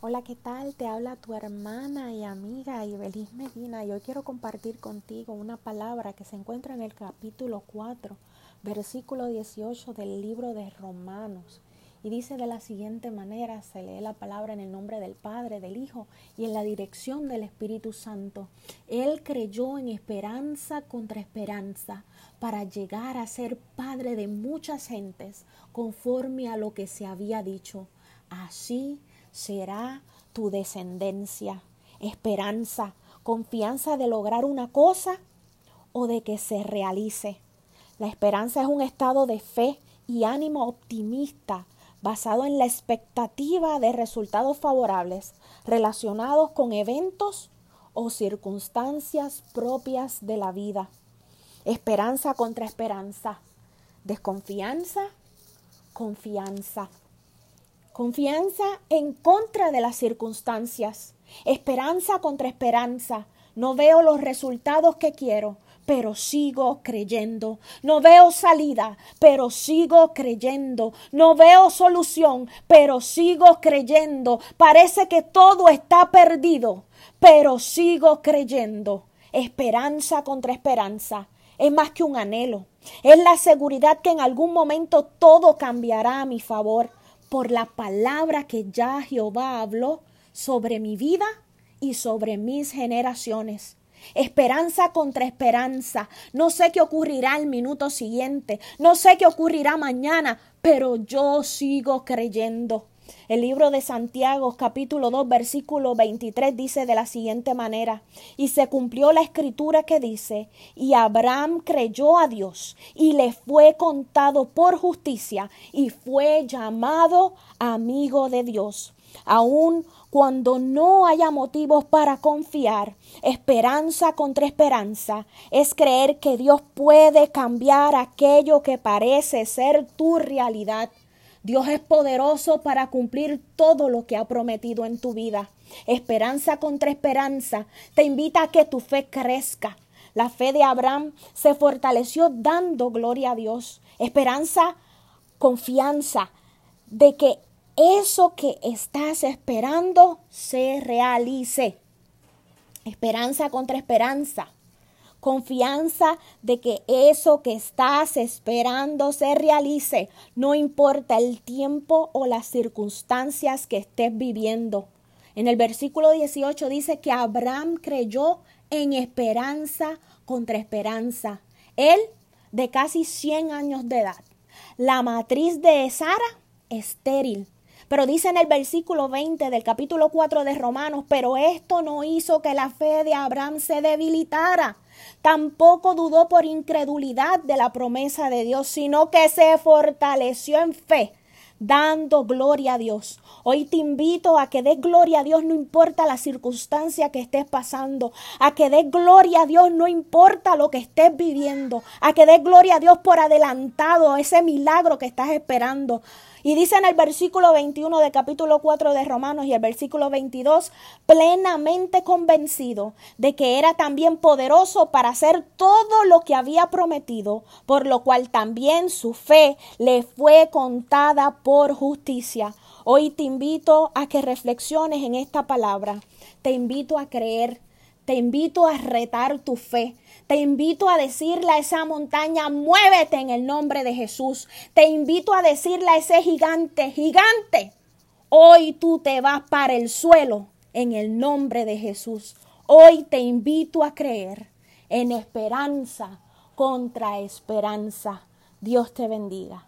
Hola, ¿qué tal? Te habla tu hermana y amiga Ibeliz Medina y hoy quiero compartir contigo una palabra que se encuentra en el capítulo 4, versículo 18 del libro de Romanos. Y dice de la siguiente manera, se lee la palabra en el nombre del Padre, del Hijo y en la dirección del Espíritu Santo. Él creyó en esperanza contra esperanza para llegar a ser padre de muchas gentes, conforme a lo que se había dicho. Así será tu descendencia. Esperanza, confianza de lograr una cosa o de que se realice. La esperanza es un estado de fe y ánimo optimista basado en la expectativa de resultados favorables relacionados con eventos o circunstancias propias de la vida. Esperanza contra esperanza. Desconfianza, confianza. Confianza en contra de las circunstancias. Esperanza contra esperanza. No veo los resultados que quiero, pero sigo creyendo. No veo salida, pero sigo creyendo. No veo solución, pero sigo creyendo. Parece que todo está perdido, pero sigo creyendo. Esperanza contra esperanza. Es más que un anhelo. Es la seguridad que en algún momento todo cambiará a mi favor por la palabra que ya Jehová habló sobre mi vida y sobre mis generaciones. Esperanza contra esperanza. No sé qué ocurrirá el minuto siguiente, no sé qué ocurrirá mañana, pero yo sigo creyendo. El libro de Santiago capítulo 2 versículo 23 dice de la siguiente manera, y se cumplió la escritura que dice, y Abraham creyó a Dios y le fue contado por justicia y fue llamado amigo de Dios. Aun cuando no haya motivos para confiar, esperanza contra esperanza es creer que Dios puede cambiar aquello que parece ser tu realidad. Dios es poderoso para cumplir todo lo que ha prometido en tu vida. Esperanza contra esperanza te invita a que tu fe crezca. La fe de Abraham se fortaleció dando gloria a Dios. Esperanza, confianza de que eso que estás esperando se realice. Esperanza contra esperanza confianza de que eso que estás esperando se realice, no importa el tiempo o las circunstancias que estés viviendo. En el versículo 18 dice que Abraham creyó en esperanza contra esperanza. Él, de casi 100 años de edad. La matriz de Sara, estéril. Pero dice en el versículo 20 del capítulo 4 de Romanos, pero esto no hizo que la fe de Abraham se debilitara Tampoco dudó por incredulidad de la promesa de Dios, sino que se fortaleció en fe, dando gloria a Dios. Hoy te invito a que des gloria a Dios, no importa la circunstancia que estés pasando, a que des gloria a Dios, no importa lo que estés viviendo, a que des gloria a Dios por adelantado ese milagro que estás esperando. Y dice en el versículo 21 del capítulo 4 de Romanos y el versículo 22, plenamente convencido de que era también poderoso para hacer todo lo que había prometido, por lo cual también su fe le fue contada por justicia. Hoy te invito a que reflexiones en esta palabra. Te invito a creer te invito a retar tu fe. Te invito a decirle a esa montaña, muévete en el nombre de Jesús. Te invito a decirle a ese gigante, gigante, hoy tú te vas para el suelo en el nombre de Jesús. Hoy te invito a creer en esperanza contra esperanza. Dios te bendiga.